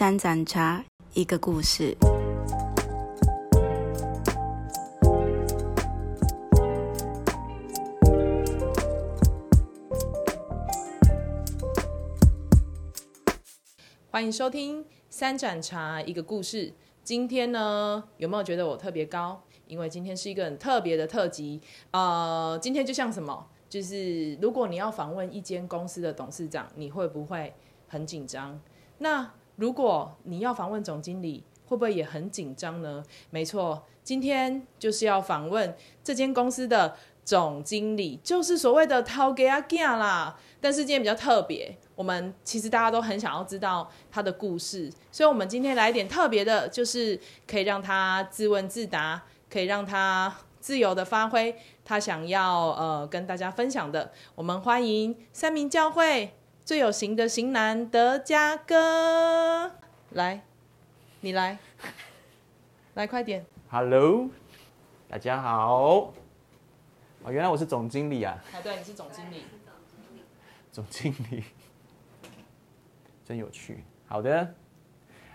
三盏茶，一个故事。欢迎收听《三盏茶一个故事》。今天呢，有没有觉得我特别高？因为今天是一个很特别的特辑。呃，今天就像什么，就是如果你要访问一间公司的董事长，你会不会很紧张？那如果你要访问总经理，会不会也很紧张呢？没错，今天就是要访问这间公司的总经理，就是所谓的掏给阿 g 啦。但是今天比较特别，我们其实大家都很想要知道他的故事，所以我们今天来一点特别的，就是可以让他自问自答，可以让他自由的发挥他想要呃跟大家分享的。我们欢迎三明教会最有型的型男德嘉哥，来，你来，来快点。Hello，大家好。哦，原来我是总经理啊，啊，对，你是总经理。总经理，真有趣。好的，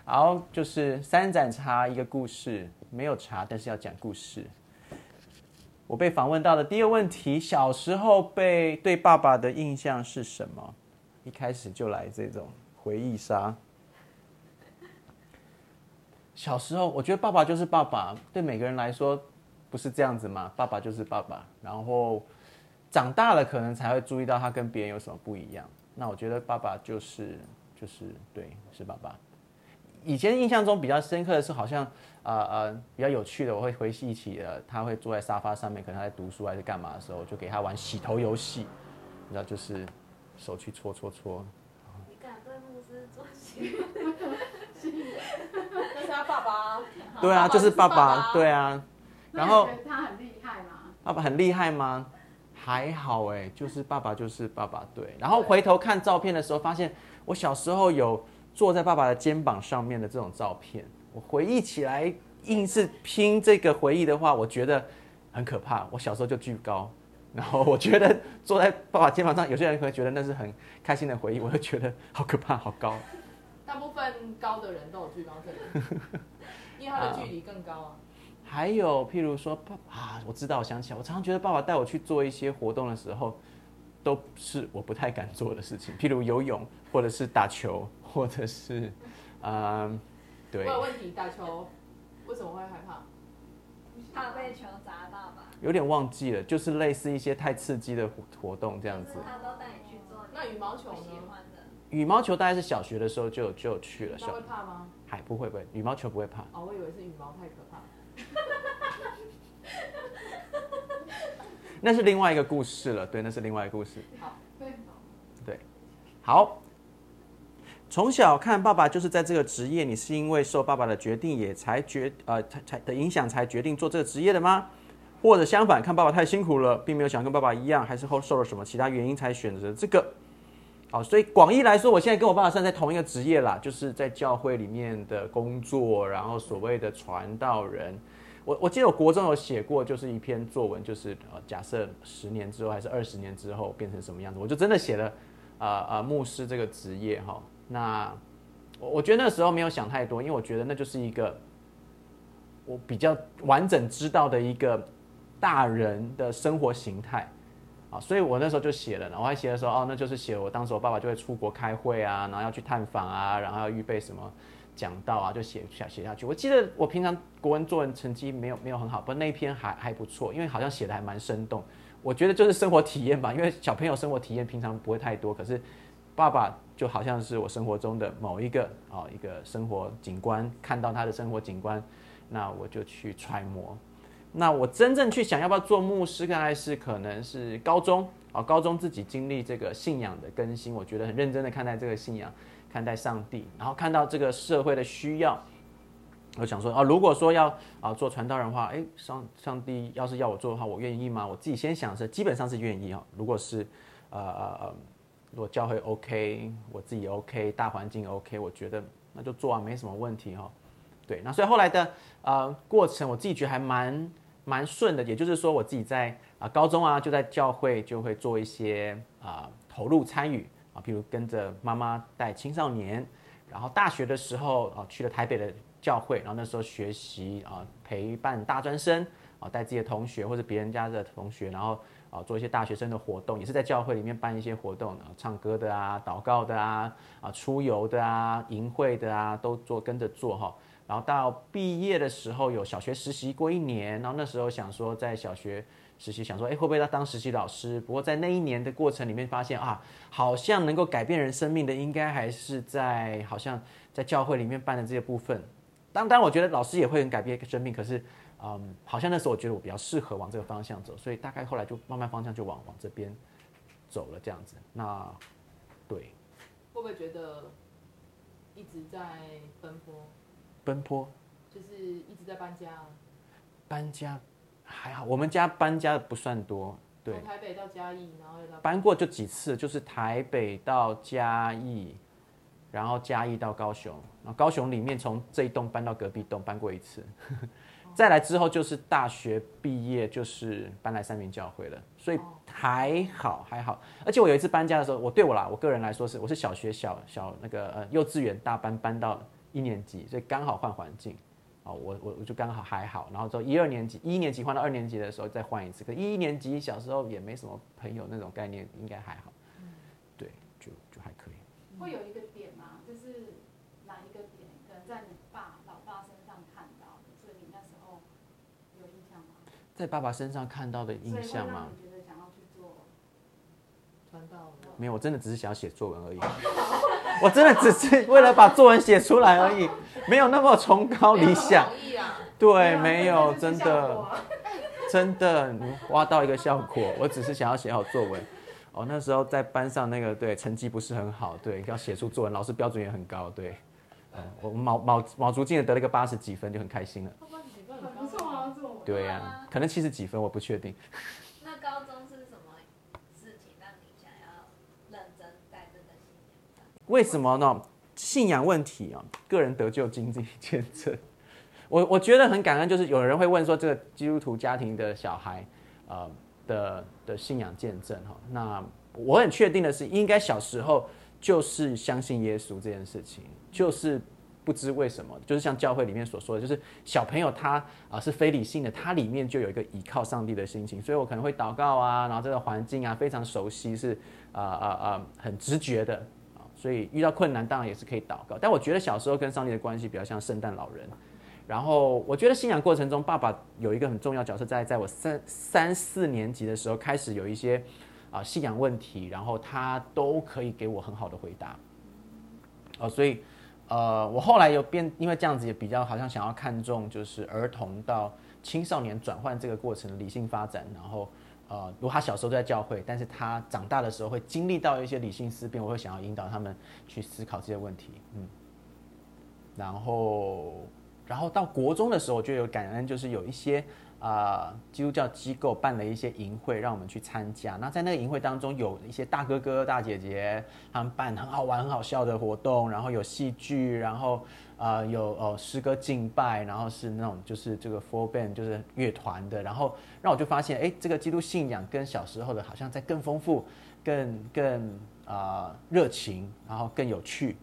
好，就是三盏茶一个故事，没有茶，但是要讲故事。我被访问到的第二个问题，小时候被对爸爸的印象是什么？一开始就来这种回忆杀。小时候，我觉得爸爸就是爸爸，对每个人来说不是这样子吗？爸爸就是爸爸，然后长大了可能才会注意到他跟别人有什么不一样。那我觉得爸爸就是就是对，是爸爸。以前印象中比较深刻的是，好像呃呃比较有趣的，我会回忆起呃他会坐在沙发上面，可能他在读书还是干嘛的时候，就给他玩洗头游戏，你知道就是手去搓搓搓，你敢 对牧师做戏？那是他爸爸。对啊，就是爸爸，对啊。然后他很厉害吗？爸爸很厉害吗？还好哎，就是爸爸就是爸爸对。然后回头看照片的时候，发现我小时候有坐在爸爸的肩膀上面的这种照片。我回忆起来，硬是拼这个回忆的话，我觉得很可怕。我小时候就巨高，然后我觉得坐在爸爸肩膀上，有些人会觉得那是很开心的回忆，我就觉得好可怕，好高。大部分高的人都有惧高症，因为他的距离更高啊。还有譬如说，爸啊，我知道，我想起来，我常常觉得爸爸带我去做一些活动的时候，都是我不太敢做的事情，譬如游泳，或者是打球，或者是，嗯，对我，有问题，打球为什么会害怕？怕被球砸到吧？有点忘记了，就是类似一些太刺激的活活动这样子。他都带你去做那羽毛球喜呢？欢的。羽毛球大概是小学的时候就有就有去了，那小会怕吗？还不会不会，羽毛球不会怕。哦，我以为是羽毛太可怕。那是另外一个故事了，对，那是另外一个故事。好，对，好。从小看爸爸就是在这个职业，你是因为受爸爸的决定也才决呃才才的影响才决定做这个职业的吗？或者相反，看爸爸太辛苦了，并没有想跟爸爸一样，还是后受了什么其他原因才选择这个？好，所以广义来说，我现在跟我爸爸算在同一个职业啦，就是在教会里面的工作，然后所谓的传道人。我我记得我国中有写过，就是一篇作文，就是呃假设十年之后还是二十年之后变成什么样子，我就真的写了呃呃牧师这个职业哈。那我我觉得那时候没有想太多，因为我觉得那就是一个我比较完整知道的一个大人的生活形态啊，所以我那时候就写了，然后我还写的时候哦，那就是写我当时我爸爸就会出国开会啊，然后要去探访啊，然后要预备什么讲道啊，就写下写下去。我记得我平常国文作文成绩没有没有很好，不过那一篇还还不错，因为好像写的还蛮生动。我觉得就是生活体验吧，因为小朋友生活体验平常不会太多，可是爸爸就好像是我生活中的某一个啊、一个生活景观，看到他的生活景观，那我就去揣摩。那我真正去想要不要做牧师，大概是可能是高中啊，高中自己经历这个信仰的更新，我觉得很认真的看待这个信仰，看待上帝，然后看到这个社会的需要，我想说啊，如果说要啊做传道人的话，诶，上上帝要是要我做的话，我愿意吗？我自己先想是，基本上是愿意哈。如果是呃呃呃，如果教会 OK，我自己 OK，大环境 OK，我觉得那就做啊，没什么问题哈。对，那所以后来的呃过程，我自己觉得还蛮蛮顺的，也就是说我自己在啊、高中啊就在教会就会做一些啊、投入参与啊，譬如跟着妈妈带青少年，然后大学的时候啊，去了台北的教会，然后那时候学习啊，陪伴大专生啊，带自己的同学或者别人家的同学，然后啊做一些大学生的活动，也是在教会里面办一些活动，啊，唱歌的啊，祷告的啊，啊出游的啊，营会的啊，都做跟着做哈。然后到毕业的时候有小学实习过一年，然后那时候想说在小学。实习想说，哎，会不会要当实习老师？不过在那一年的过程里面，发现啊，好像能够改变人生命的，应该还是在好像在教会里面办的这些部分。当当然，我觉得老师也会很改变生命。可是，嗯，好像那时候我觉得我比较适合往这个方向走，所以大概后来就慢慢方向就往往这边走了这样子。那对，会不会觉得一直在奔波？奔波就是一直在搬家。搬家。还好，我们家搬家的不算多，对。台北到嘉义，然后又到。搬过就几次，就是台北到嘉义，然后嘉义到高雄，然后高雄里面从这一栋搬到隔壁栋搬过一次，再来之后就是大学毕业就是搬来三明教会了，所以还好还好。而且我有一次搬家的时候，我对我啦，我个人来说是我是小学小小那个呃幼稚园大班搬到一年级，所以刚好换环境。哦，我我我就刚好还好，然后之后一二年级，一年级换到二年级的时候再换一次，可一一年级小时候也没什么朋友那种概念，应该还好，对，就就还可以。会有一个点吗？就是哪一个点可能在你爸老爸身上看到的，所以你那时候有印象吗？在爸爸身上看到的印象吗？觉得想要去做传道？没有，我真的只是想要写作文而已。我真的只是为了把作文写出来而已，没有那么崇高理想。对，没有，真的，真的，你挖到一个效果。我只是想要写好作文。哦，那时候在班上那个对成绩不是很好，对，要写出作文，老师标准也很高，对。嗯，我卯卯卯足劲的得了一个八十几分，就很开心了。八十几分我不错啊，作文。对呀，可能七十几分，我不确定。为什么呢？信仰问题啊，个人得救经历见证。我我觉得很感恩，就是有人会问说，这个基督徒家庭的小孩，呃的的信仰见证哈。那我很确定的是，应该小时候就是相信耶稣这件事情，就是不知为什么，就是像教会里面所说的，就是小朋友他啊是非理性的，他里面就有一个依靠上帝的心情，所以我可能会祷告啊，然后这个环境啊非常熟悉，是啊啊啊很直觉的。所以遇到困难当然也是可以祷告，但我觉得小时候跟上帝的关系比较像圣诞老人。然后我觉得信仰过程中，爸爸有一个很重要角色，在在我三三四年级的时候开始有一些啊信仰问题，然后他都可以给我很好的回答。哦，所以呃我后来有变，因为这样子也比较好像想要看重就是儿童到青少年转换这个过程的理性发展，然后。呃，如果他小时候在教会，但是他长大的时候会经历到一些理性思辨，我会想要引导他们去思考这些问题，嗯。然后，然后到国中的时候，我就有感恩，就是有一些啊基督教机构办了一些营会，让我们去参加。那在那个营会当中，有一些大哥哥、大姐姐，他们办很好玩、很好笑的活动，然后有戏剧，然后。啊，有呃诗歌敬拜，然后是那种就是这个 f o r band 就是乐团的，然后让我就发现，哎，这个基督信仰跟小时候的好像在更丰富、更更啊热情，然后更有趣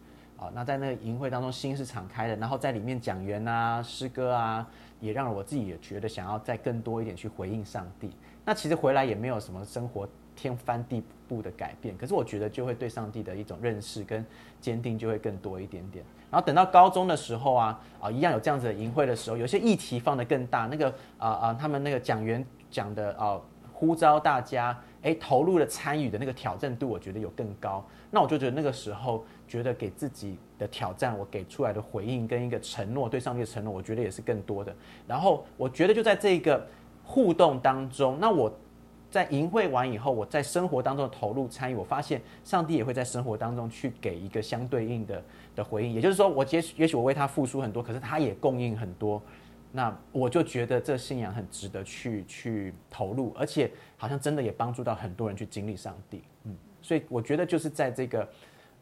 好。那在那个营会当中，心是敞开的，然后在里面讲员啊、诗歌啊，也让我自己也觉得想要再更多一点去回应上帝。那其实回来也没有什么生活天翻地覆的改变，可是我觉得就会对上帝的一种认识跟坚定就会更多一点点。然后等到高中的时候啊，啊，一样有这样子的营会的时候，有些议题放得更大，那个啊啊，他们那个讲员讲的啊，呼召大家哎投入的参与的那个挑战度，我觉得有更高。那我就觉得那个时候，觉得给自己的挑战，我给出来的回应跟一个承诺，对上帝的承诺，我觉得也是更多的。然后我觉得就在这个互动当中，那我。在营会完以后，我在生活当中的投入参与，我发现上帝也会在生活当中去给一个相对应的的回应。也就是说，我也许也许我为他付出很多，可是他也供应很多，那我就觉得这信仰很值得去去投入，而且好像真的也帮助到很多人去经历上帝。嗯，所以我觉得就是在这个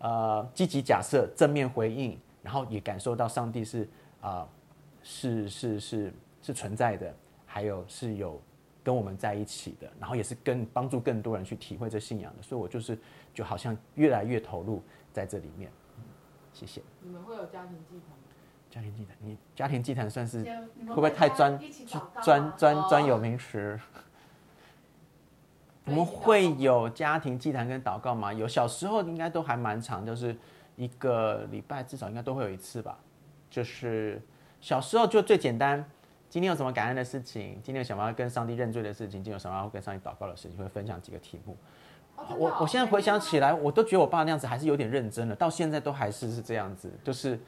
呃积极假设、正面回应，然后也感受到上帝是啊是是是是存在的，还有是有。跟我们在一起的，然后也是跟帮助更多人去体会这信仰的，所以我就是就好像越来越投入在这里面。谢谢。你们会有家庭祭坛吗？家庭祭坛，你家庭祭坛算是会不会太专专专哦专有名词？我们会有家庭祭坛跟祷告吗？有，小时候应该都还蛮长，就是一个礼拜至少应该都会有一次吧。就是小时候就最简单，今天有什么感恩的事情，今天有想要跟上帝认罪的事情，今天有什么要跟上帝祷告的事情，会分享几个题目。哦哦我我现在回想起来，我都觉得我爸那样子还是有点认真的，到现在都还是是这样子，就是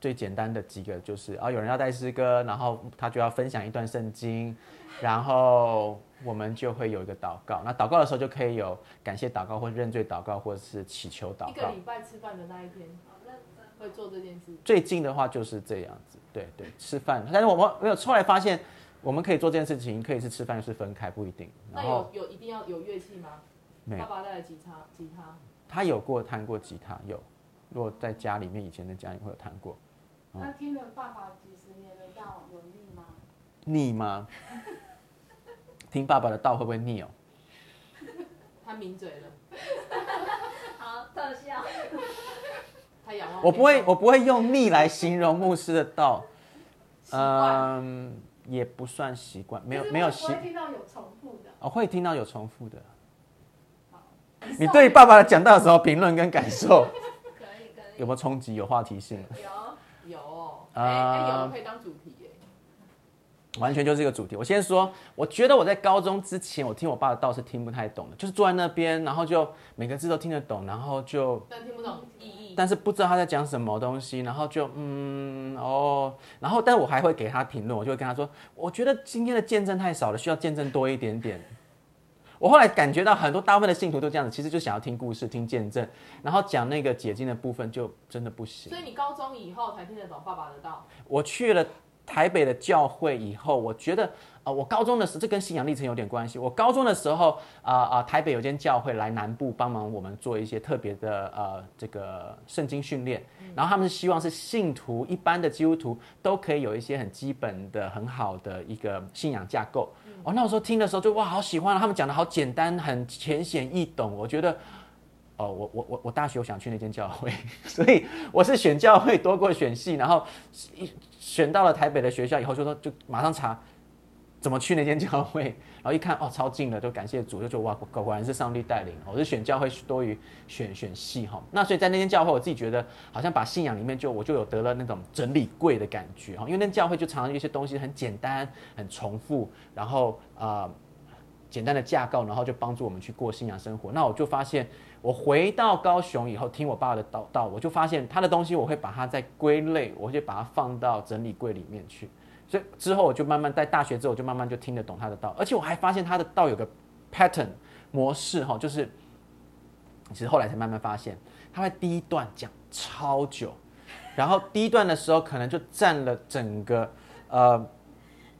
最简单的几个，就是啊有人要带诗歌，然后他就要分享一段圣经，然后我们就会有一个祷告，那祷告的时候就可以有感谢祷告或认罪祷告，或者是祈求祷告。一个礼拜吃饭的那一天，会做这件事。最近的话就是这样子，对对，吃饭，但是我们没有后来发现，我们可以做这件事情，可以是吃饭，是分开，不一定。那然后有有一定要有乐器吗？没有爸，爸带了吉他，吉他。他有过弹过吉他，有，如果在家里面，以前的家里会有弹过。那听了爸爸几十年的道，有腻吗？腻吗？听爸爸的道会不会腻哦？他抿嘴了，好，特效。他仰望。我不会，我不会用腻来形容牧师的道，习惯。嗯，也不算习惯，没有就是没有习会听到有重复的。哦，会听到有重复的。好你对爸爸讲到的时候评论跟感受 可以可以。有没有冲击？有话题性？有。有哦，啊哎哎，有可以当主。完全就是一个主题。我先说，我觉得我在高中之前，我听我爸的道是听不太懂的，就是坐在那边，然后就每个字都听得懂，然后就但听不懂意义。但是不知道他在讲什么东西，然后就嗯哦，然后但我还会给他评论，我就会跟他说，我觉得今天的见证太少了，需要见证多一点点。我后来感觉到很多大部分的信徒都这样子，其实就想要听故事、听见证，然后讲那个解经的部分就真的不行所。以你高中以后才听得懂爸爸的道。我去了台北的教会以后，我觉得啊、呃我高中的时候，这跟信仰历程有点关系。我高中的时候，啊、啊、台北有间教会来南部帮忙我们做一些特别的呃这个圣经训练，然后他们是希望是信徒一般的基督徒都可以有一些很基本的很好的一个信仰架构。哦，那我时候听的时候就哇，好喜欢啊，他们讲的好简单，很浅显易懂，我觉得。哦，我我我我大学我想去那间教会，所以我是选教会多过选系，然后一选到了台北的学校以后，就说就马上查怎么去那间教会，然后一看哦超近的，就感谢主，就觉得哇果果然是上帝带领，我是选教会多于选选系哈。那所以在那间教会，我自己觉得好像把信仰里面就我就有得了那种整理柜的感觉哈，因为那教会就常常有一些东西很简单、很重复，然后啊。简单的架构，然后就帮助我们去过信仰生活。那我就发现，我回到高雄以后，听我爸的道道，我就发现他的东西，我会把它再归类，我会把它放到整理柜里面去。所以之后我就慢慢在大学之后，我就慢慢就听得懂他的道，而且我还发现他的道有个 pattern 模式哈，就是其实后来才慢慢发现，他会第一段讲超久，然后第一段的时候可能就占了整个呃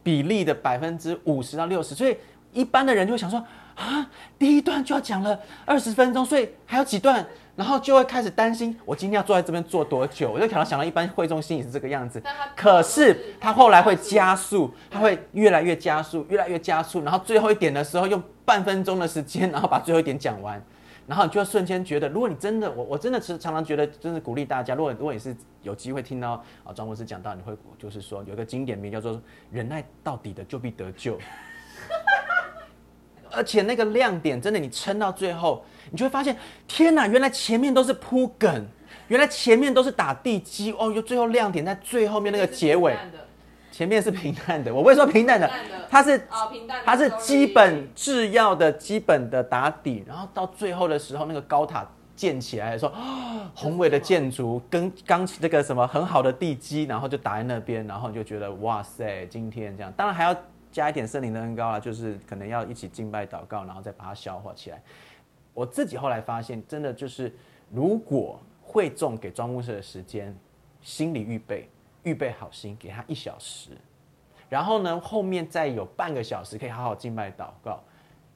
比例的百分之五十到六十，所以一般的人就会想说啊，第一段就要讲了二十分钟，所以还有几段，然后就会开始担心我今天要坐在这边坐多久，我就可能想到一般会中心也是这个样子。可是他后来会加速，他会越来越加速，越来越加速，然后最后一点的时候用半分钟的时间，然后把最后一点讲完，然后你就会瞬间觉得，如果你真的，我我真的是常常觉得，真的鼓励大家，如果如果你是有机会听到啊庄博士讲到，你会就是说有一个经典名叫做“忍耐到底的就必得救”，而且那个亮点真的，你撑到最后，你就会发现，天哪，原来前面都是铺梗，原来前面都是打地基，哦，又最后亮点在最后面那个结尾。前面是平淡的，我不会说平淡的？它是啊，平淡它是基本制药的基本的打底，然后到最后的时候，那个高塔建起来的时候，啊宏伟的建筑跟刚这个什么很好的地基，然后就打在那边，然后你就觉得哇塞，今天这样，当然还要加一点圣灵的恩膏啦，就是可能要一起敬拜祷告，然后再把它消化起来。我自己后来发现，真的就是如果会众给庄牧师的时间，心理预备，预备好心，给他一小时，然后呢，后面再有半个小时可以好好敬拜祷告，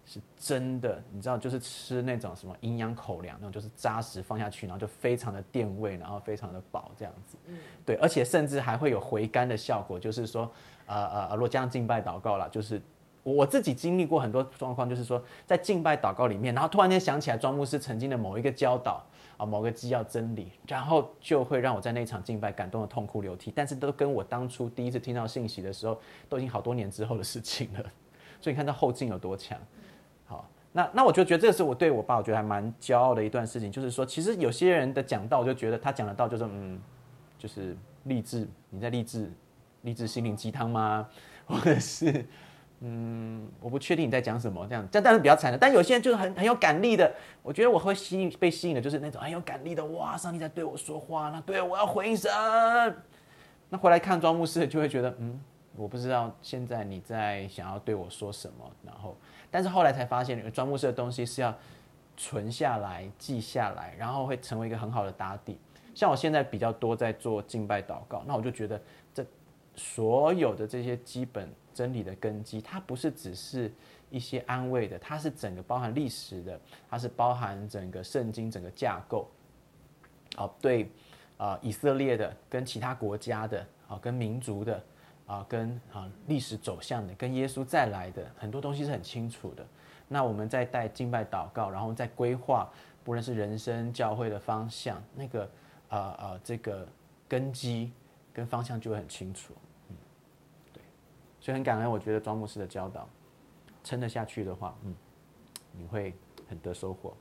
是真的，你知道，就是吃那种什么营养口粮，那种就是扎实放下去，然后就非常的垫胃，然后非常的饱这样子。嗯对，而且甚至还会有回甘的效果，就是说，呃呃，如果这样敬拜祷告啦，就是我自己经历过很多状况，就是说在敬拜祷告里面，然后突然间想起来庄牧师曾经的某一个教导，啊某个基要真理，然后就会让我在那场敬拜感动的痛哭流涕。但是都跟我当初第一次听到信息的时候，都已经好多年之后的事情了。所以你看到后劲有多强。好，那那我就觉得这是我对我爸，我觉得还蛮骄傲的一段事情，就是说，其实有些人的讲道，我就觉得他讲的道就是嗯，就是励志，你在励志励志心灵鸡汤吗？或者是嗯，我不确定你在讲什么，这样，这样但是比较惨的。但有些人就是很很有感力的，我觉得我会吸引被吸引的，就是那种很有感力的，哇，上帝在对我说话，那对我要回应神。那回来看庄牧师，就会觉得嗯。我不知道现在你在想要对我说什么，然后，但是后来才发现，庄牧师的东西是要存下来、记下来，然后会成为一个很好的打底。像我现在比较多在做敬拜祷告，那我就觉得这所有的这些基本真理的根基，它不是只是一些安慰的，它是整个包含历史的，它是包含整个圣经整个架构。哦，对，啊，以色列的跟其他国家的，啊，跟民族的。啊，跟啊历史走向的，跟耶稣再来的很多东西是很清楚的。那我们在带敬拜祷告，然后在规划，不论是人生教会的方向，那个啊啊这个根基跟方向就会很清楚。所以很感恩，我觉得庄牧师的教导，撑得下去的话，嗯，你会很得收获。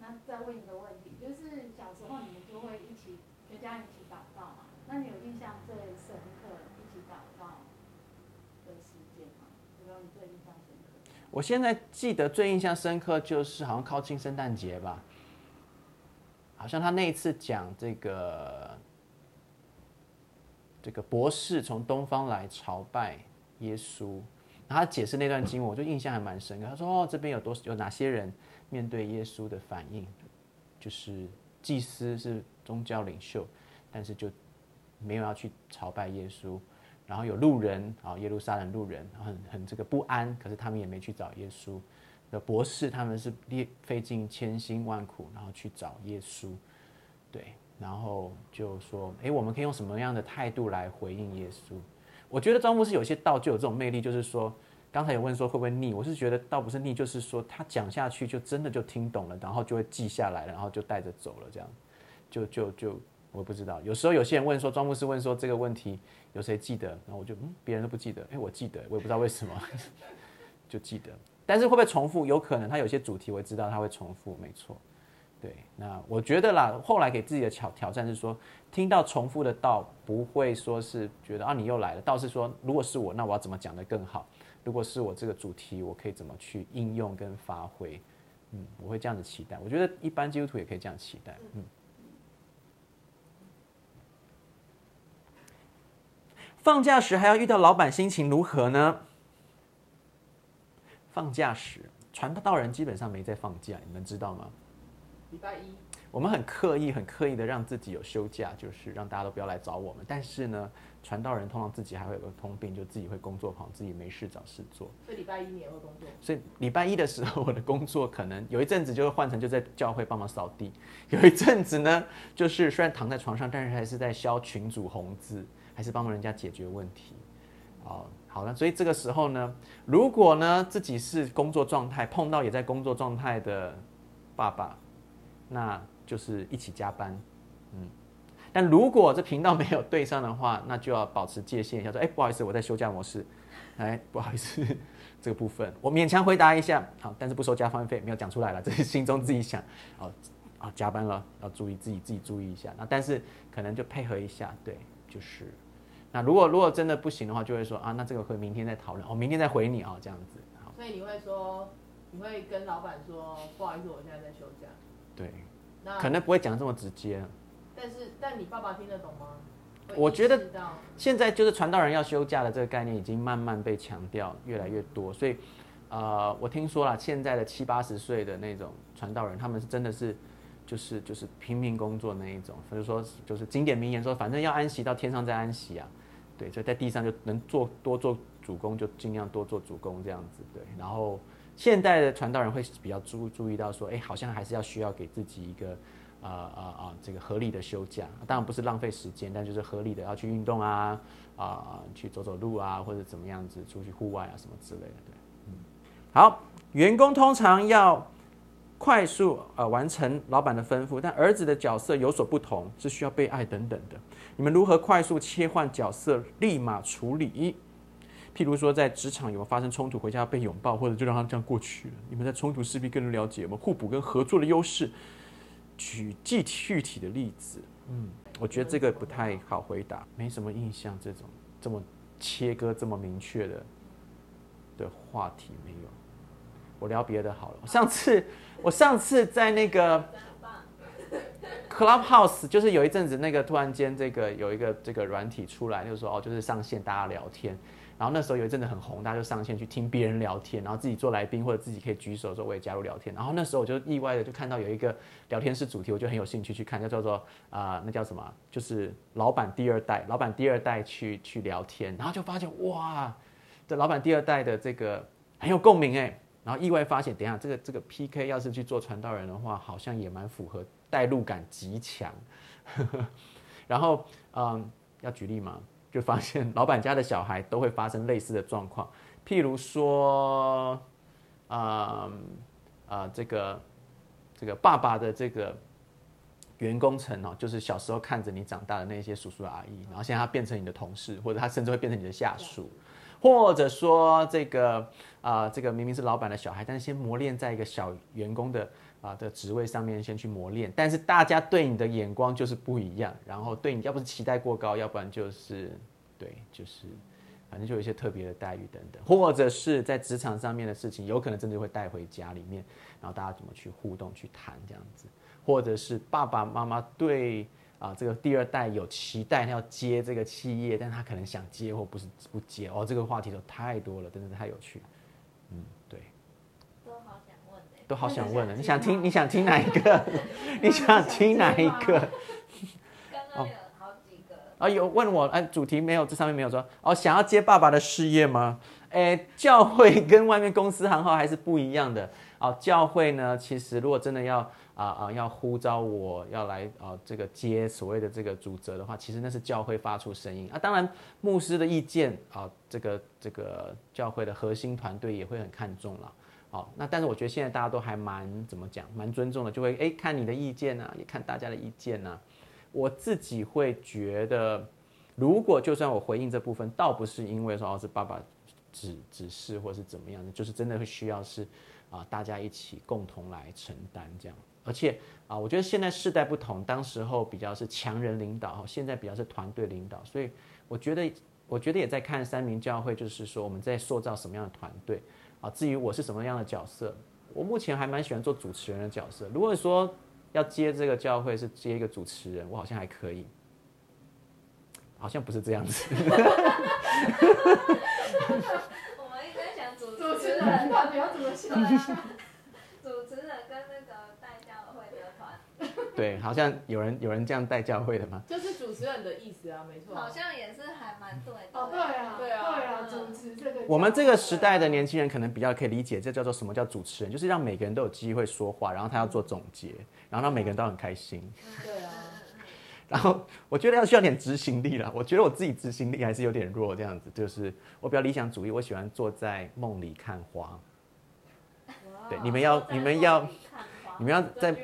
那再问一个问题，就是小时候你们就会一起全家一起祷告嘛？那你有印象最深刻？我现在记得最印象深刻就是好像靠近圣诞节吧，好像他那一次讲这个这个博士从东方来朝拜耶稣，然后他解释那段经文，我就印象还蛮深刻。他说：“哦，这边有多有哪些人面对耶稣的反应，就是祭司是宗教领袖，但是就没有要去朝拜耶稣。”然后有路人啊，耶路撒冷路人，很很这个不安，可是他们也没去找耶稣。的博士他们是费费尽千辛万苦，然后去找耶稣，对，然后就说，哎，我们可以用什么样的态度来回应耶稣？我觉得张牧师有些道就有这种魅力，就是说，刚才有问说会不会腻，我是觉得倒不是腻，就是说他讲下去就真的就听懂了，然后就会记下来，然后就带着走了，这样，就就就。我不知道，有时候有些人问说，庄牧师问说这个问题有谁记得？然后我就嗯，别人都不记得，哎，我记得，我也不知道为什么 就记得。但是会不会重复？有可能，他有些主题我知道他会重复，没错。对，那我觉得啦，后来给自己的挑挑战是说，听到重复的道，不会说是觉得啊你又来了，倒是说，如果是我，那我要怎么讲得更好？如果是我这个主题，我可以怎么去应用跟发挥？嗯，我会这样子期待。我觉得一般基督徒也可以这样期待，嗯。放假时还要遇到老板，心情如何呢？放假时，传道人基本上没在放假，你们知道吗？礼拜一，我们很刻意、很刻意的让自己有休假，就是让大家都不要来找我们。但是呢，传道人通常自己还会有个通病，就自己会工作狂，自己没事找事做。所以礼拜一你也会工作？所以礼拜一的时候，我的工作可能有一阵子就会换成就在教会帮忙扫地，有一阵子呢，就是虽然躺在床上，但是还是在消群主红字。还是帮忙人家解决问题，哦，好了，所以这个时候呢，如果呢自己是工作状态，碰到也在工作状态的爸爸，那就是一起加班，嗯，但如果这频道没有对上的话，那就要保持界限一下，说，哎，不好意思，我在休假模式，哎，不好意思，这个部分。我勉强回答一下，好，但是不收加班费，没有讲出来了，这是心中自己想，哦，啊，加班了，要注意自己自己注意一下，那但是可能就配合一下，对，就是。那如果如果真的不行的话，就会说啊，那这个会明天再讨论，我明天再回你啊，这样子。所以你会说，你会跟老板说，不好意思，我现在在休假。对。那可能不会讲这么直接。但是，但你爸爸听得懂吗？我觉得现在就是传道人要休假的这个概念已经慢慢被强调越来越多，所以呃，我听说了现在的七八十岁的那种传道人，他们是真的是。就是就是拼命工作那一种，所以说就是经典名言说，反正要安息到天上再安息啊，对，所以在地上就能做多做主攻，就尽量多做主攻这样子，对。然后现代的传道人会比较注注意到说，哎，好像还是要需要给自己一个啊啊啊这个合理的休假，当然不是浪费时间，但就是合理的要去运动啊啊去走走路啊或者怎么样子出去户外啊什么之类的，对，好，员工通常要。快速呃完成老板的吩咐，但儿子的角色有所不同，是需要被爱等等的。你们如何快速切换角色，立马处理？譬如说，在职场有没有发生冲突，回家要被拥抱，或者就让他这样过去了？你们在冲突势必更能了解吗？互补跟合作的优势，举具具体的例子。嗯，我觉得这个不太好回答，没什么印象。这种这么切割这么明确的的话题没有。我聊别的好了。上次我上次在那个 Clubhouse，就是有一阵子那个突然间这个有一个这个软体出来，就是说哦，就是上线大家聊天。然后那时候有一阵子很红，大家就上线去听别人聊天，然后自己做来宾或者自己可以举手的时候，我也加入聊天。然后那时候我就意外的就看到有一个聊天室主题，我就很有兴趣去看，叫叫做啊、那叫什么？就是老板第二代，老板第二代去去聊天，然后就发现哇，这老板第二代的这个很有共鸣哎。然后意外发现，等一下这个这个 PK 要是去做传道人的话，好像也蛮符合，代入感极强。然后嗯，要举例吗？就发现老板家的小孩都会发生类似的状况，譬如说，啊、啊、这个这个爸爸的这个员工层哦，就是小时候看着你长大的那些叔叔阿姨，然后现在他变成你的同事，或者他甚至会变成你的下属，或者说这个啊、这个明明是老板的小孩，但是先磨练在一个小员工的啊的职位上面先去磨练，但是大家对你的眼光就是不一样，然后对你要不是期待过高，要不然就是对，就是反正就有一些特别的待遇等等，或者是在职场上面的事情，有可能真的会带回家里面，然后大家怎么去互动去谈这样子，或者是爸爸妈妈对啊这个第二代有期待，他要接这个企业，但他可能想接或不是不接。哦，这个话题都太多了，真的太有趣，嗯，都好想问了，你想听你想听哪一个？你想听哪一个？刚刚有好几个，啊，有问我，哎，主题没有，这上面没有说哦，想要接爸爸的事业吗？哎，教会跟外面公司行号还是不一样的。哦，教会呢，其实如果真的要啊啊、要呼召我要来啊、这个接所谓的这个主责的话，其实那是教会发出声音啊。当然，牧师的意见啊、这个这个教会的核心团队也会很看重了。好，那但是我觉得现在大家都还蛮怎么讲，蛮尊重的，就会哎看你的意见啊，也看大家的意见呐、我自己会觉得，如果就算我回应这部分，倒不是因为说哦是爸爸指指示或是怎么样的，就是真的会需要是啊、大家一起共同来承担这样。而且啊，我觉得现在世代不同，当时候比较是强人领导，现在比较是团队领导，所以我觉得我觉得也在看三明教会，就是说我们在塑造什么样的团队啊。至于我是什么样的角色，我目前还蛮喜欢做主持人的角色。如果说要接这个教会是接一个主持人，我好像还可以，好像不是这样子。我们一直在想主主持人到底要怎么想啊，主持人跟那个带教会的团，对，好像有人有人这样带教会的吗？就是主持人的意思啊，没错。好像也是还蛮对的。哦，对啊，对啊对啊，主持这个。我们这个时代的年轻人可能比较可以理解，这叫做什么叫主持人，就是让每个人都有机会说话，然后他要做总结，然后让每个人都很开心。对啊，然后我觉得要需要点执行力了，我觉得我自己执行力还是有点弱，这样子就是我比较理想主义，我喜欢坐在梦里看花。对，你们要你们要，你们要在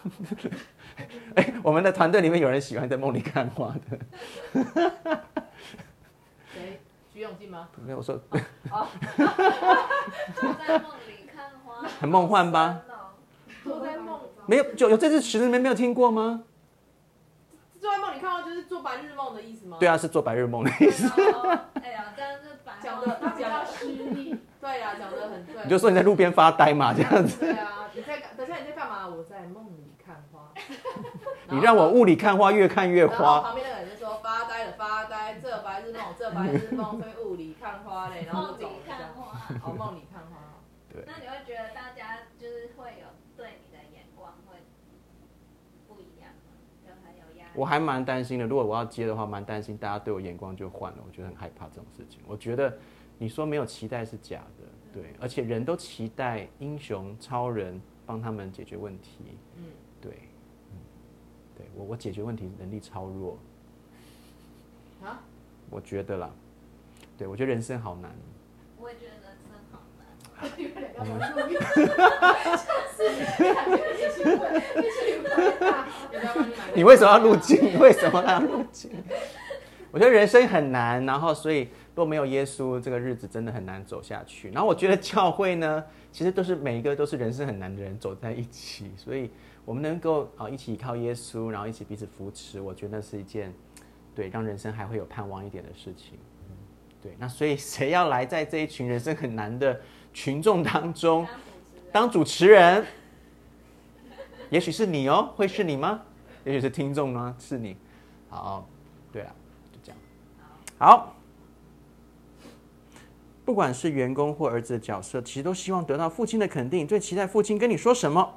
哎，我们的团队里面有人喜欢在梦里看花的，谁？徐永进吗？没有说坐在梦里看花，很梦幻吧？坐在梦，没有有有这支词你们没有听过吗？坐在梦里看到就是做白日梦的意思吗？对啊，是做白日梦的意思。哎呀，真的讲话的他比较失利，对呀、讲的很对。你就说你在路边发呆嘛，这样子。对啊，你在等下你在干嘛？我在梦。你让我雾里看花，越看越花。旁边那个人就说发呆了发呆，这白日梦，这白日梦，在雾里看花嘞，然后梦里就走了这样。看花。哦，梦里看花。对那你会觉得大家就是会有对你的眼光会不一样吗？就很有压力。我还蛮担心的，如果我要接的话，蛮担心大家对我眼光就换了，我觉得很害怕这种事情。我觉得你说没有期待是假的，对，而且人都期待英雄、超人帮他们解决问题，嗯，对，对我我解决问题能力超弱，啊，我觉得啦，对我觉得人生好难，我也觉得人生好难。你们两个都录音，就是两个一起问，一起回答。你为什么要入境？为什么要入境？我觉得人生很难，然后所以若没有耶稣，这个日子真的很难走下去。然后我觉得教会呢，其实都是每一个都是人生很难的人走在一起，所以我们能够啊一起依靠耶稣，然后一起彼此扶持，我觉得是一件对让人生还会有盼望一点的事情。对，那所以谁要来在这一群人生很难的群众当中当主持人当主持人？也许是你哦，会是你吗？也许是听众呢，是你。好，对了，就这样。好，不管是员工或儿子的角色，其实都希望得到父亲的肯定。最期待父亲跟你说什么，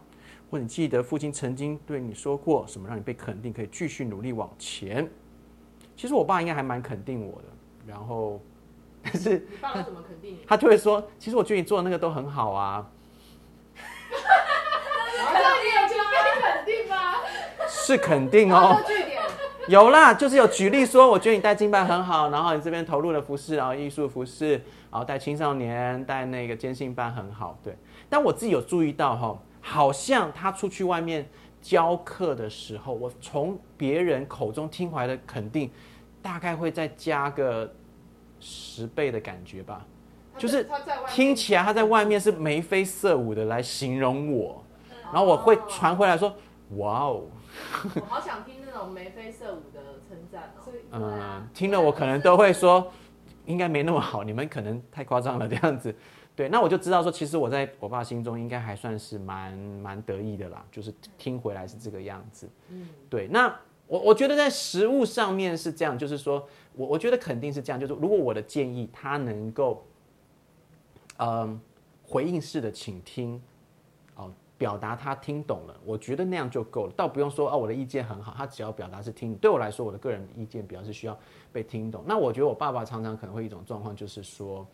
或你记得父亲曾经对你说过什么，让你被肯定，可以继续努力往前。其实我爸应该还蛮肯定我的，然后，但是你爸爸怎么肯定你？他就会说，其实我觉得你做的那个都很好啊。这样你有情被肯定吗？是肯定哦，有啦，就是有举例说，我觉得你带金牌很好，然后你这边投入了服饰，然后艺术服饰，然后带青少年，带那个坚信班很好，对。但我自己有注意到哈，好像他出去外面教课的时候，我从别人口中听回来的肯定，大概会再加个十倍的感觉吧。就是听起来他在外面是眉飞色舞的来形容我，然后我会传回来说，哇哦。我好想听那种眉飞色舞的称赞哦。所以嗯，听了我可能都会说，应该没那么好，你们可能太夸张了这样子。对，那我就知道说，其实我在我爸心中应该还算是蛮蛮得意的啦，就是听回来是这个样子。嗯，对，那我我觉得在实物上面是这样，就是说我我觉得肯定是这样，就是如果我的建议他能够，嗯，回应式的倾听，哦，表达他听懂了，我觉得那样就够了，倒不用说哦，我的意见很好，他只要表达是听。对我来说，我的个人意见比较是需要被听懂。那我觉得我爸爸常常可能会一种状况，就是说，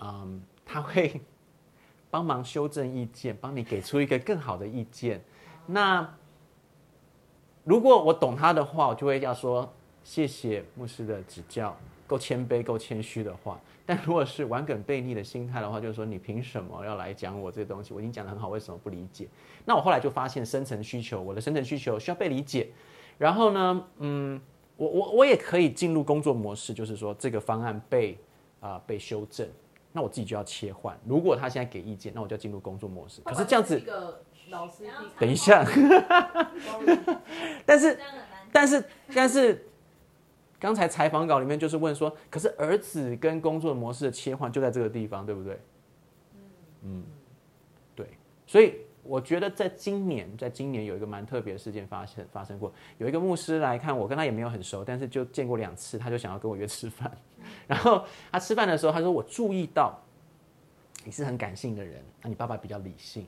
嗯，他会帮忙修正意见，帮你给出一个更好的意见。那如果我懂他的话，我就会要说谢谢牧师的指教，够谦卑、够谦虚的话。但如果是玩梗悖逆的心态的话，就是说你凭什么要来讲我这东西？我已经讲得很好，为什么不理解？那我后来就发现深层需求，我的深层需求需要被理解。然后呢，嗯，我我我也可以进入工作模式，就是说这个方案被啊、被修正，那我自己就要切换。如果他现在给意见，那我就要进入工作模式。可是这样子一，个老师等一下，但是但是但是，刚才采访稿里面就是问说，可是儿子跟工作模式的切换就在这个地方，对不对？嗯，对，所以我觉得在今年，在今年有一个蛮特别的事件发生发生过，有一个牧师来看我，跟他也没有很熟，但是就见过两次，他就想要跟我约吃饭，然后他吃饭的时候，他说我注意到你是很感性的人，那你爸爸比较理性，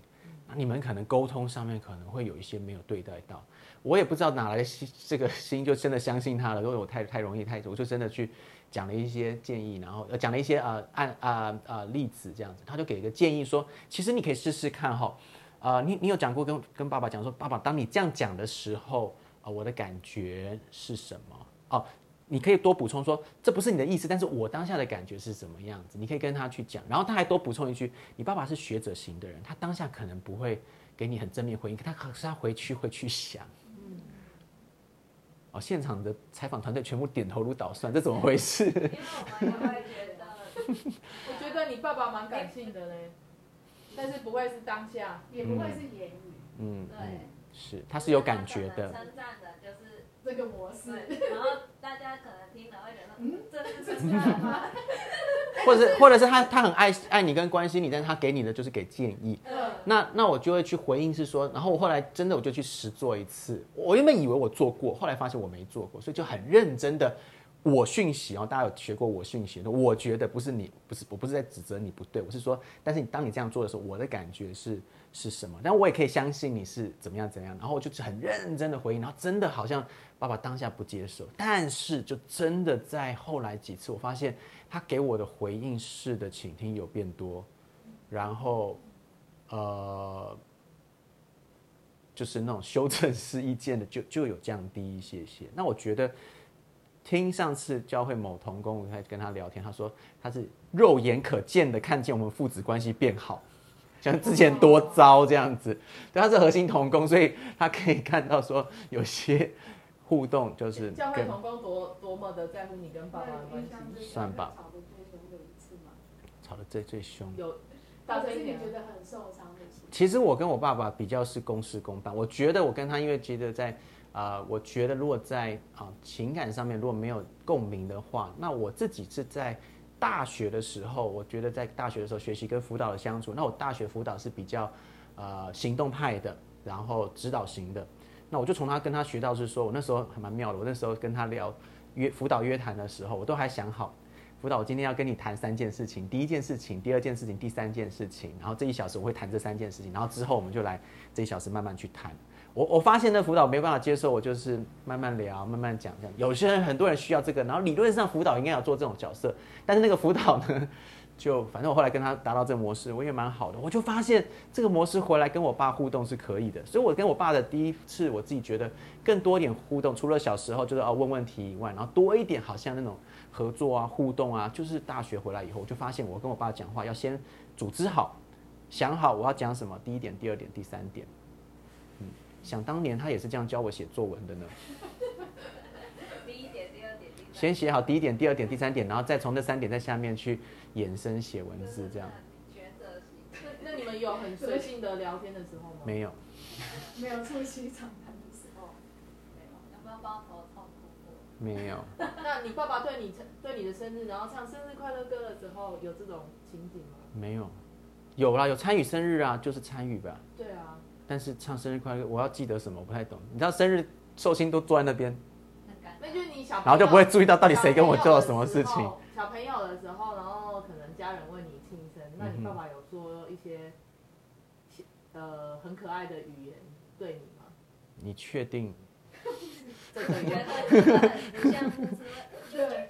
那你们可能沟通上面可能会有一些没有对待到。我也不知道哪来的心，这个心就真的相信他了，因为我太太容易太，我就真的去讲了一些建议，然后讲了一些呃案啊啊例子这样子，他就给一个建议说，其实你可以试试看哈，啊、你你有讲过跟跟爸爸讲说，爸爸当你这样讲的时候啊、我的感觉是什么？哦，你可以多补充说，这不是你的意思，但是我当下的感觉是什么样子？你可以跟他去讲，然后他还多补充一句，你爸爸是学者型的人，他当下可能不会给你很正面回应，可他可是他回去会去想。哦，现场的采访团队全部点头如捣蒜，这怎么回事？因为我们也觉得，我觉得你爸爸蛮感性的嘞，但是不会是当下。也不会是言语嗯，对嗯，是，他是有感觉的。称赞的就是这个模式。然后大家可能听了会觉得，嗯，这是称赞吗？或者是或者是他他很爱爱你跟关心你，但是他给你的就是给建议。嗯，那那我就会去回应是说，然后我后来真的我就去实做一次。我原本以为我做过，后来发现我没做过，所以就很认真的我讯息哦，大家有学过我讯息的，我觉得不是你不是我不是在指责你不对，我是说，但是你当你这样做的时候，我的感觉是是什么？但我也可以相信你是怎么样怎样，然后我就很认真的回应，然后真的好像爸爸当下不接受，但是就真的在后来几次，我发现他给我的回应式的倾听有变多，然后呃，就是那种修正式意见的就就有降低一些些。那我觉得听上次教会某童工，我在跟他聊天，他说他是肉眼可见的看见我们父子关系变好，像之前多糟这样子。对，他是核心童工，所以他可以看到说有些互动就是教会童工多多么的在乎你跟爸爸的关系，算吧吵得最凶的一次嘛，吵得最最凶。有导致大声一点啊。你觉得很受伤的事。其实我跟我爸爸比较是公事公办，我觉得我跟他因为觉得在啊、呃我觉得如果在啊、情感上面如果没有共鸣的话，那我自己是在大学的时候，我觉得在大学的时候学习跟辅导的相处，那我大学辅导是比较呃行动派的，然后指导型的，那我就从他跟他学到是说，我那时候还蛮妙的，我那时候跟他聊约辅导约谈的时候，我都还想好。辅导，我今天要跟你谈三件事情，第一件事情，第二件事情，第三件事情，然后这一小时我会谈这三件事情，然后之后我们就来这一小时慢慢去谈。我我发现那辅导没办法接受，我就是慢慢聊，慢慢讲这样。有些人很多人需要这个，然后理论上辅导应该要做这种角色，但是那个辅导呢，就反正我后来跟他达到这个模式，我也蛮好的。我就发现这个模式回来跟我爸互动是可以的，所以我跟我爸的第一次，我自己觉得更多一点互动，除了小时候就是哦问问题以外，然后多一点好像那种合作啊、互动啊，就是大学回来以后，我就发现我跟我爸讲话要先组织好，想好我要讲什么，第一点、第二点、第三点。嗯，想当年他也是这样教我写作文的呢。第一点、第二点、第三先写好第一点、第二点、第三点，然后再从那三点在下面去延伸写文字，这样。那那你们有很随性的聊天的时候吗？没有。没有促膝长谈的时候，没有，要不要帮头痛哭过？没有，那你爸爸对你对你的生日，然后唱生日快乐歌的时候，有这种情景吗？没有，有啦，有参与生日啊，就是参与吧。对啊，但是唱生日快乐，我要记得什么？我不太懂。你知道生日寿星都坐在那边，那就是你小，然后就不会注意到到底谁跟我做了什么事情。小朋友的时候，然后可能家人为你庆生，那你爸爸有说一些呃很可爱的语言对你吗？你确定？这个觉也得这个很像是 对，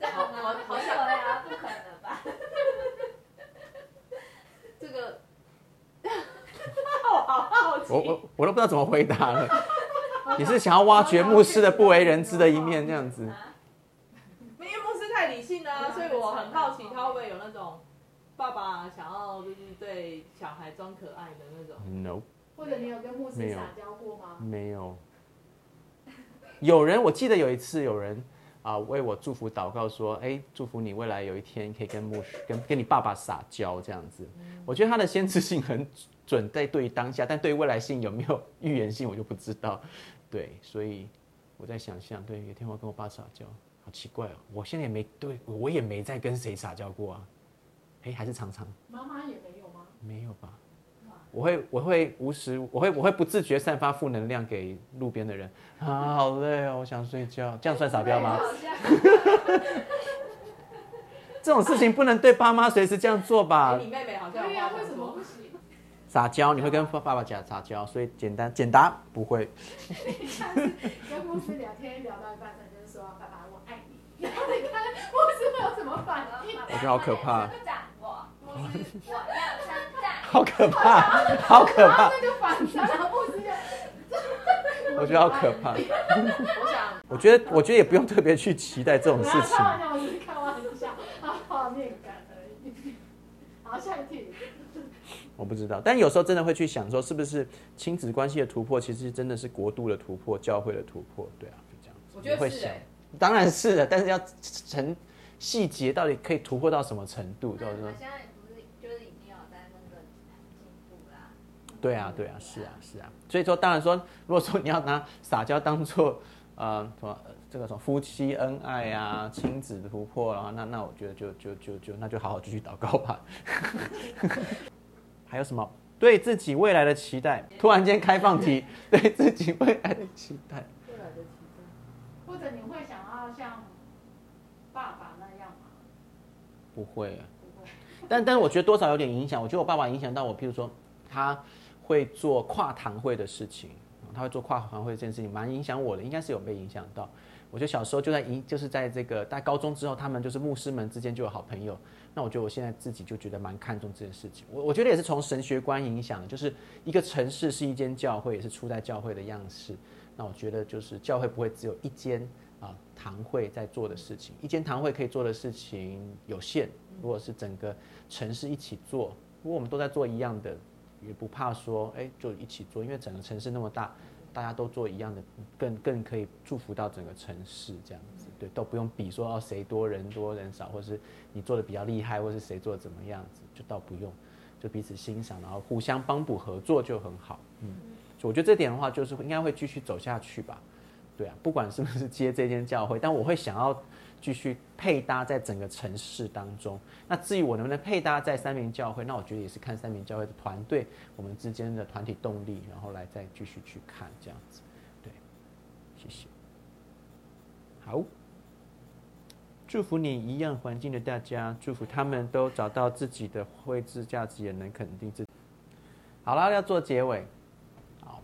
这好好好不想会啊，不可能吧？这个，我好好奇。我我我都不知道怎么回答了。你是想要挖掘牧师的不为人知的一面，这样子？因为牧师太理性了、啊，所以我很好奇他会不会有那种爸爸想要就是对小孩装可爱的那种。No，或者你有跟牧师撒娇过吗？没有。有人，我记得有一次有人啊、为我祝福祷告说，哎，祝福你未来有一天可以跟牧师跟跟你爸爸撒娇这样子。我觉得他的先知性很准，在对于当下，但对于未来性有没有预言性，我就不知道。对，所以我在想象，对，有天我跟我爸撒娇，好奇怪哦，我现在也没对我也没在跟谁撒娇过啊。哎，还是常常妈妈也没有吗？没有吧？我会我会无时我会我会不自觉散发负能量给路边的人啊，好累哦，我想睡觉，这样算撒娇吗？这种事情不能对爸妈随时这样做哎、吧？你妹妹好像对呀、为什么？撒娇你会跟爸爸讲撒娇，所以简单简答不会。跟牧师聊天聊到一半，他就是说：“爸爸，我爱你。”然后你看牧师会有什么反应？我觉得好可怕称赞我，我我。好可怕，好可怕，那个反弹，然后牧师就我觉得好可怕。我想，我觉得我觉得也不用特别去期待这种事情开。玩笑，我只是开玩笑，他画面感而已。好，下一题。我不知道，但有时候真的会去想说，是不是亲子关系的突破，其实真的是国度的突破、教会的突破，对啊，就这样子。我觉得你会想当然是的，但是要成细节到底可以突破到什么程度？那就是说现在不是就是已经有在那个进步啦？对啊，对啊，是啊，是啊。所以说，当然说，如果说你要拿撒娇当做呃什么呃这个什么夫妻恩爱啊、亲子突破，然后那那我觉得就就就就那就好好继续祷告吧。还有什么对自己未来的期待？突然间开放题，对自己未来的期待。未来的期待。或者你会想要像爸爸那样吗？不会啊，不会。但但是我觉得多少有点影响。我觉得我爸爸影响到我，譬如说他会做跨堂会的事情，他会做跨堂会这件事情，蛮影响我的，应该是有被影响到。我觉得小时候就在影，就是在这个在高中之后，他们就是牧师们之间就有好朋友。那我觉得我现在自己就觉得蛮看重这件事情。我我觉得也是从神学观影响的，就是一个城市是一间教会，也是初代教会的样式。那我觉得就是教会不会只有一间啊、堂会在做的事情。一间堂会可以做的事情有限，如果是整个城市一起做，如果我们都在做一样的，也不怕说，哎，就一起做，因为整个城市那么大，大家都做一样的，更更可以祝福到整个城市这样子，对，都不用比说哦谁多人多人少，或是你做的比较厉害，或是谁做的怎么样子，就倒不用，就彼此欣赏，然后互相帮补合作就很好，嗯，所以我觉得这点的话，就是应该会继续走下去吧，对啊，不管是不是接这间教会，但我会想要继续配搭在整个城市当中。那至于我能不能配搭在三明教会，那我觉得也是看三明教会的团队我们之间的团体动力，然后来再继续去看这样子。对，谢谢。好，祝福你一样环境的大家，祝福他们都找到自己的位置价值，也能肯定自己。好了，要做结尾。好，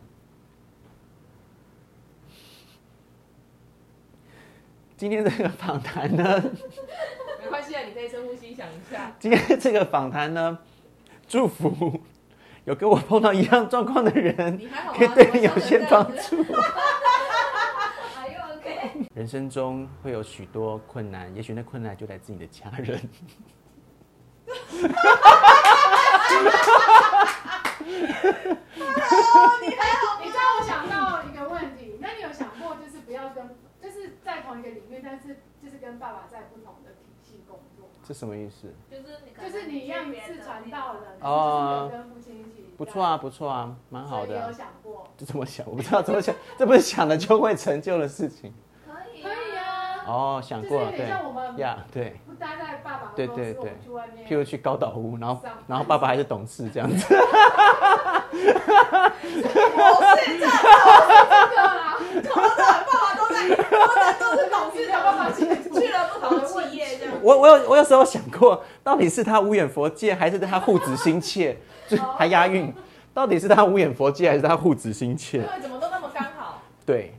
今天这个访谈呢，没关系啊，你可以深呼吸想一下。今天这个访谈呢，祝福 有跟我碰到一样状况的人你还好，可以对你有些帮助。人生中会有许多困难，也许那困难就来自你的家人。你还好，你知道我想到一个问题，那你有想过就是不要跟，就是在同一个领域，但是就是跟爸爸在不同的体系工作吗？这什么意思？就是你就是你一样是传道人，哦就是跟父亲一起，不错啊，不错啊，蛮好的啊、有想过，这怎么想？我不知道怎么想，这不是想了就会成就的事情。哦，想过了，对呀，对。不待在爸爸对对对去外面，譬如去高岛屋，然后然后爸爸还是董事这样子。这个啦，爸爸都在，都是董事长，爸爸去去了不同的企业这样。我我有我有时候想过，到底是他无眼佛界，还是他护子心切，就还押韵。到底是他无眼佛界，还是他护子心切？对，怎么都那么刚好。对，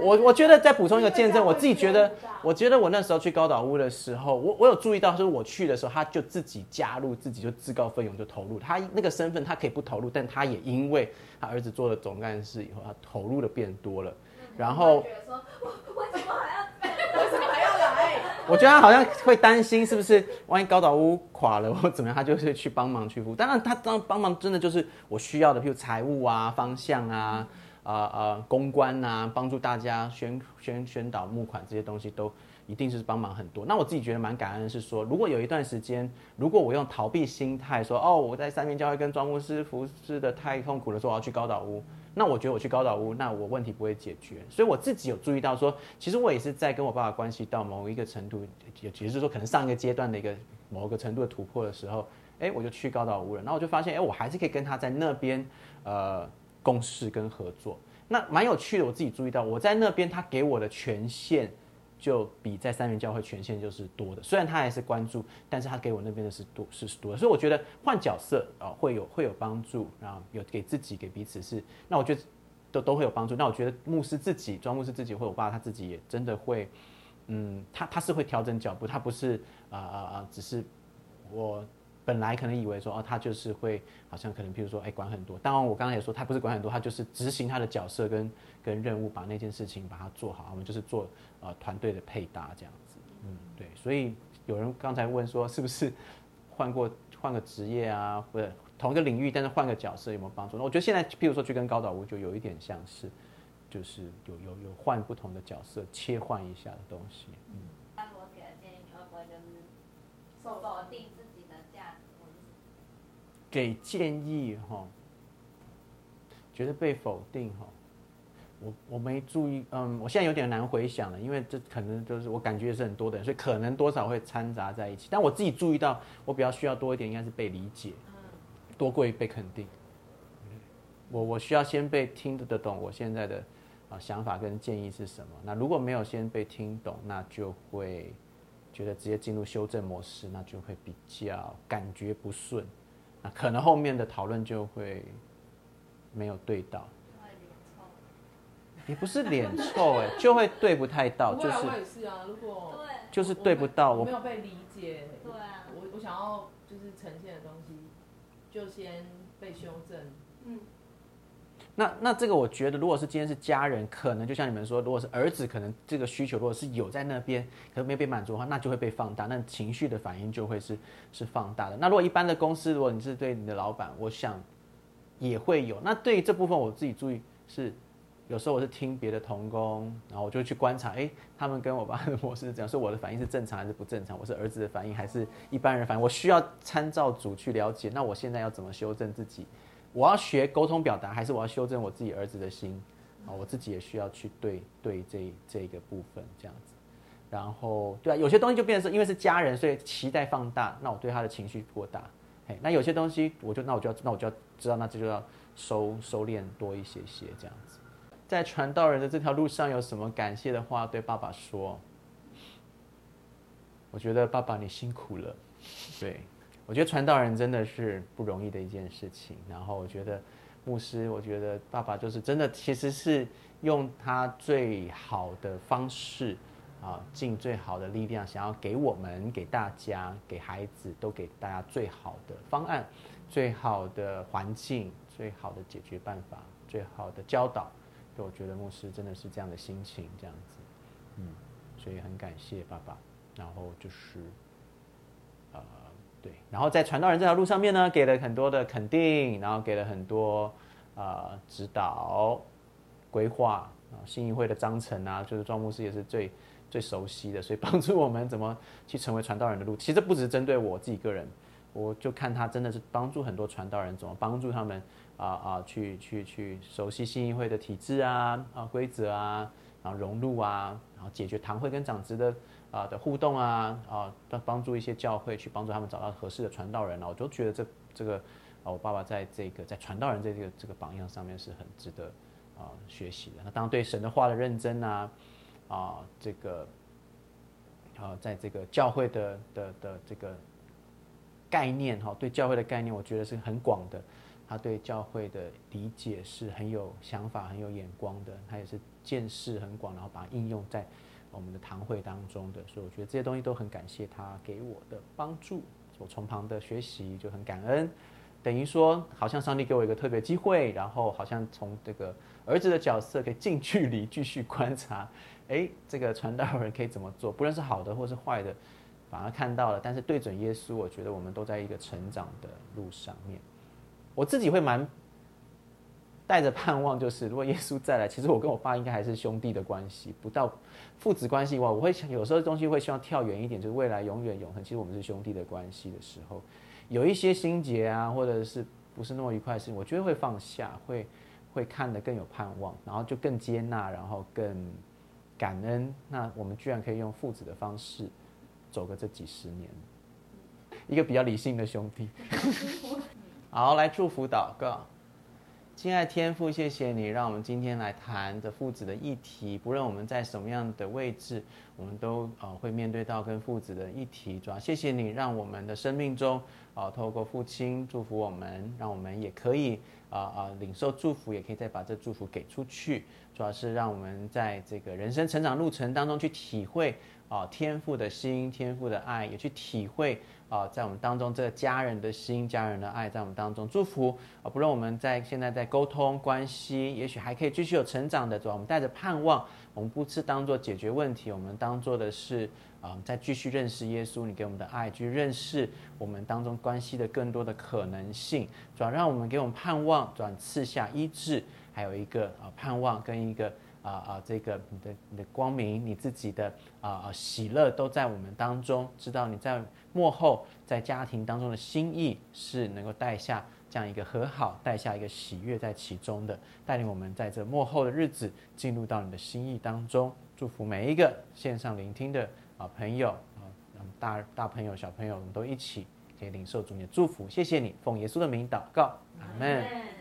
我我觉得再补充一个见证，我自己觉得我觉得我那时候去高岛屋的时候，我我有注意到，就是我去的时候，他就自己加入，自己就自告奋勇就投入。他那个身份他可以不投入，但他也因为他儿子做了总干事以后，他投入的变多了。然后觉得说，我为什么还要？为什么还要来？我觉得他好像会担心，是不是万一高岛屋垮了或怎么样，他就是去帮忙去服务。当然，他当帮忙真的就是我需要的，譬如财务啊、方向啊、呃呃公关啊，帮助大家宣宣宣导募款这些东西都一定是帮忙很多。那我自己觉得蛮感恩的是说，如果有一段时间，如果我用逃避心态说，哦，我在三面教会跟庄牧师服侍的太痛苦了，说我要去高岛屋。那我觉得我去高岛屋，那我问题不会解决，所以我自己有注意到说，其实我也是在跟我爸爸关系到某一个程度，也也就是说可能上一个阶段的一个某个程度的突破的时候，哎，我就去高岛屋了，然后我就发现，哎，我还是可以跟他在那边呃共事跟合作，那蛮有趣的。我自己注意到，我在那边他给我的权限就比在三元教会权限就是多的，虽然他还是关注，但是他给我那边的是多是是多的，所以我觉得换角色啊、会有会有帮助，然后有给自己给彼此是，那我觉得都都会有帮助。那我觉得牧师自己，庄牧师自己或我爸他自己也真的会，嗯，他他是会调整脚步，他不是啊啊啊，只是我本来可能以为说哦，他就是会好像可能譬如说哎管很多，当然我刚才也说他不是管很多，他就是执行他的角色跟跟任务，把那件事情把它做好。我们就是做呃团队的配搭这样子，嗯，对。所以有人刚才问说是不是换过换个职业啊，或者同一个领域，但是换个角色有没有帮助？那我觉得现在譬如说去跟高岛屋就有一点像是，就是有有有换不同的角色，切换一下的东西。嗯，他如果给的建议，你会不会就是受否定给建议哈，觉得被否定哈，我我没注意，嗯，我现在有点难回想了，因为这可能就是我感觉是很多的人，所以可能多少会掺杂在一起。但我自己注意到，我比较需要多一点，应该是被理解，多过于被肯定。我我需要先被听得懂我现在的啊想法跟建议是什么。那如果没有先被听懂，那就会觉得直接进入修正模式，那就会比较感觉不顺。那可能后面的讨论就会没有对到？也不是脸臭哎、就会对不太到，就是我也是啊。如果对就是对不到我我没有被理解，对啊，我我想要就是呈现的东西，就先被修正。嗯，那那这个我觉得，如果是今天是家人，可能就像你们说，如果是儿子，可能这个需求如果是有在那边，可能没被满足的话，那就会被放大，那情绪的反应就会是是放大的。那如果一般的公司，如果你是对你的老板，我想也会有。那对于这部分，我自己注意是，有时候我是听别的同工，然后我就去观察，哎，他们跟我爸的模式是怎样，说我的反应是正常还是不正常？我是儿子的反应还是一般人反应？我需要参照组去了解，那我现在要怎么修正自己？我要学沟通表达，还是我要修正我自己儿子的心啊？我自己也需要去对对这这个部分这样子。然后对啊，有些东西就变成是因为是家人，所以期待放大，那我对他的情绪过大。嘿，那有些东西我就那我就要那我就要知道，那这就要收收敛多一些些这样子。在传道人的这条路上，有什么感谢的话对爸爸说？我觉得爸爸你辛苦了，对。我觉得传道人真的是不容易的一件事情。然后我觉得牧师，我觉得爸爸就是真的，其实是用他最好的方式啊，尽最好的力量，想要给我们、给大家、给孩子，都给大家最好的方案、最好的环境、最好的解决办法、最好的教导。所以我觉得牧师真的是这样的心情，这样子，嗯，所以很感谢爸爸。然后就是，对，然后在传道人这条路上面呢，给了很多的肯定，然后给了很多呃指导、规划啊，新议会的章程啊，就是庄牧师也是最最熟悉的，所以帮助我们怎么去成为传道人的路。其实不只是针对我自己个人，我就看他真的是帮助很多传道人，怎么帮助他们啊啊去去去熟悉新议会的体制啊啊规则啊，然后融入啊，然后解决堂会跟长职的。啊的互动啊啊，帮帮助一些教会去帮助他们找到合适的传道人啊，我就觉得这这个啊，我爸爸在这个在传道人这个这个榜样上面是很值得啊学习的。那当然对神的话的认真啊啊，这个啊，在这个教会的的的这个概念哈，对教会的概念，我觉得是很广的。他对教会的理解是很有想法、很有眼光的，他也是见识很广，然后把它应用在。我们的堂会当中的，所以我觉得这些东西都很感谢他给我的帮助，我从旁的学习就很感恩，等于说好像上帝给我一个特别机会，然后好像从这个儿子的角色可以近距离继续观察，哎，这个传道人可以怎么做，不论是好的或是坏的，反而看到了，但是对准耶稣，我觉得我们都在一个成长的路上面，我自己会蛮。带着 盼望，就是如果耶稣再来，其实我跟我爸应该还是兄弟的关系，不到父子关系以外，我会想有时候东西会希望跳远一点，就是未来永远永恒。其实我们是兄弟的关系的时候，有一些心结啊，或者是不是那么愉快的事情，我觉得会放下，会会看得更有盼望，然后就更接纳，然后更感恩。那我们居然可以用父子的方式走个这几十年，一个比较理性的兄弟。好，来祝福祷告。亲爱天父，谢谢你让我们今天来谈的父子的议题。不论我们在什么样的位置，我们都呃会面对到跟父子的议题。主要谢谢你让我们的生命中啊，透过父亲祝福我们，让我们也可以啊啊领受祝福，也可以再把这祝福给出去。主要是让我们在这个人生成长路程当中去体会啊天父的心、天父的爱，也去体会。啊，在我们当中，这个家人的心、家人的爱，在我们当中祝福啊！不论我们在现在在沟通关系，也许还可以继续有成长的，主要我们带着盼望，我们不是当做解决问题，我们当做的是啊，再继续认识耶稣，你给我们的爱，去认识我们当中关系的更多的可能性，主要让我们给我们盼望，转赐下医治，还有一个啊盼望跟一个。啊啊，这个你的你的光明，你自己的啊啊喜乐都在我们当中。知道你在幕后，在家庭当中的心意是能够带下这样一个和好，带下一个喜悦在其中的，带领我们在这幕后的日子进入到你的心意当中。祝福每一个线上聆听的啊朋友啊，大大朋友小朋友，我们都一起可以领受主你的祝福。谢谢你，奉耶稣的名祷告，阿门。